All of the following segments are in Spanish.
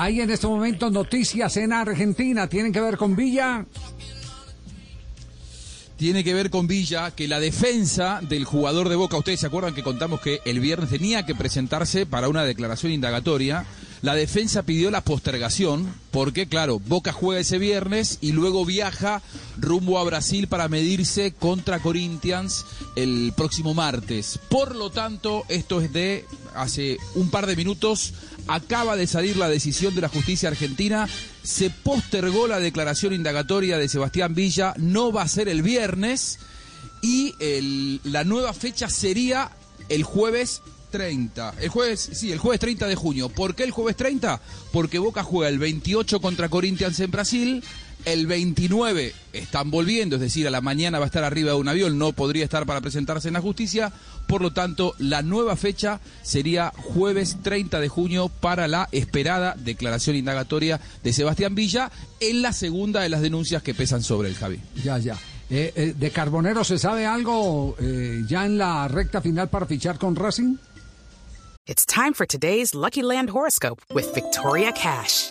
Hay en este momento noticias en Argentina. ¿Tienen que ver con Villa? tiene que ver con Villa, que la defensa del jugador de Boca, ustedes se acuerdan que contamos que el viernes tenía que presentarse para una declaración indagatoria, la defensa pidió la postergación, porque claro, Boca juega ese viernes y luego viaja rumbo a Brasil para medirse contra Corinthians el próximo martes. Por lo tanto, esto es de hace un par de minutos, acaba de salir la decisión de la justicia argentina, se postergó la declaración indagatoria de Sebastián Villa, no va a ser el viernes y la nueva fecha sería el jueves 30. El jueves, sí, el jueves 30 de junio. ¿Por qué el jueves 30? Porque Boca juega el 28 contra Corinthians en Brasil. El 29 están volviendo, es decir, a la mañana va a estar arriba de un avión, no podría estar para presentarse en la justicia. Por lo tanto, la nueva fecha sería jueves 30 de junio para la esperada declaración indagatoria de Sebastián Villa en la segunda de las denuncias que pesan sobre el Javi. Ya, ya. Eh, eh, ¿De Carbonero se sabe algo eh, ya en la recta final para fichar con Racing? It's time for today's Lucky Land horoscope with Victoria Cash.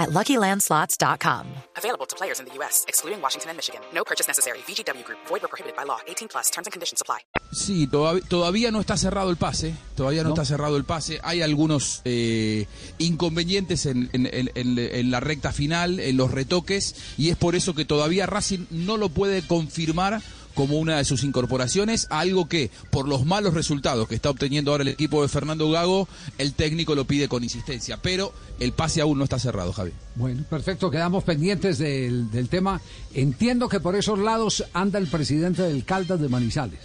at luckylandslots.com. Available to players in the U.S., excluding Washington and Michigan. No purchase necessary. VGW Group, void were prohibited by law. 18 plus terms and conditions apply. Sí, todav- todavía no está cerrado el pase, todavía no, está cerrado el pase. Hay algunos eh, inconvenientes en, en- en- en- en la recta final, en los retoques, y es por eso que todavía Racing no lo puede confirmar como una de sus incorporaciones, algo que por los malos resultados que está obteniendo ahora el equipo de Fernando Gago, el técnico lo pide con insistencia, pero el pase aún no está cerrado, Javi. Bueno, perfecto, quedamos pendientes del, del tema. Entiendo que por esos lados anda el presidente del Caldas de Manizales,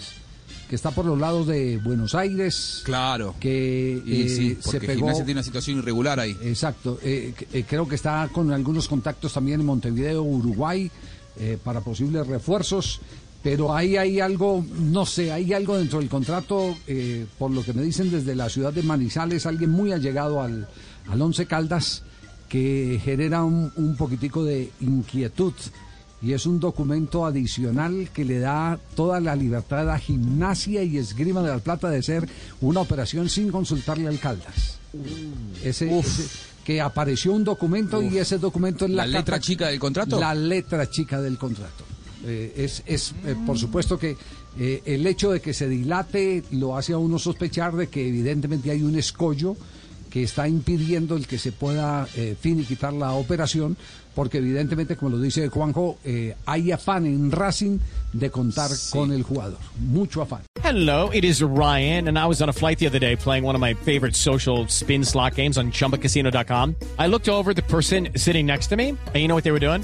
que está por los lados de Buenos Aires. Claro. Que Y eh, sí, se pegó. Gimnasia tiene una situación irregular ahí. Exacto, eh, eh, creo que está con algunos contactos también en Montevideo, Uruguay, eh, para posibles refuerzos, pero ahí hay algo, no sé, hay algo dentro del contrato, eh, por lo que me dicen desde la ciudad de Manizales, alguien muy allegado al, al Once Caldas, que genera un, un poquitico de inquietud. Y es un documento adicional que le da toda la libertad a Gimnasia y Esgrima de la Plata de ser una operación sin consultarle al Caldas. Ese, ese- que apareció un documento y ese documento es la, ¿La letra carta- chica del contrato? La letra chica del contrato. Eh, es, es eh, por supuesto que eh, el hecho de que se dilate lo hace a uno sospechar de que evidentemente hay un escollo que está impidiendo el que se pueda eh, finiquitar la operación, porque evidentemente, como lo dice Juanjo, eh, hay afán en Racing de contar con el jugador. Mucho afán. Hello, it is Ryan, and I was on a flight the other day playing one of my favorite social spin slot games on chumbacasino.com. I looked over the person sitting next to me, and you know what they were doing?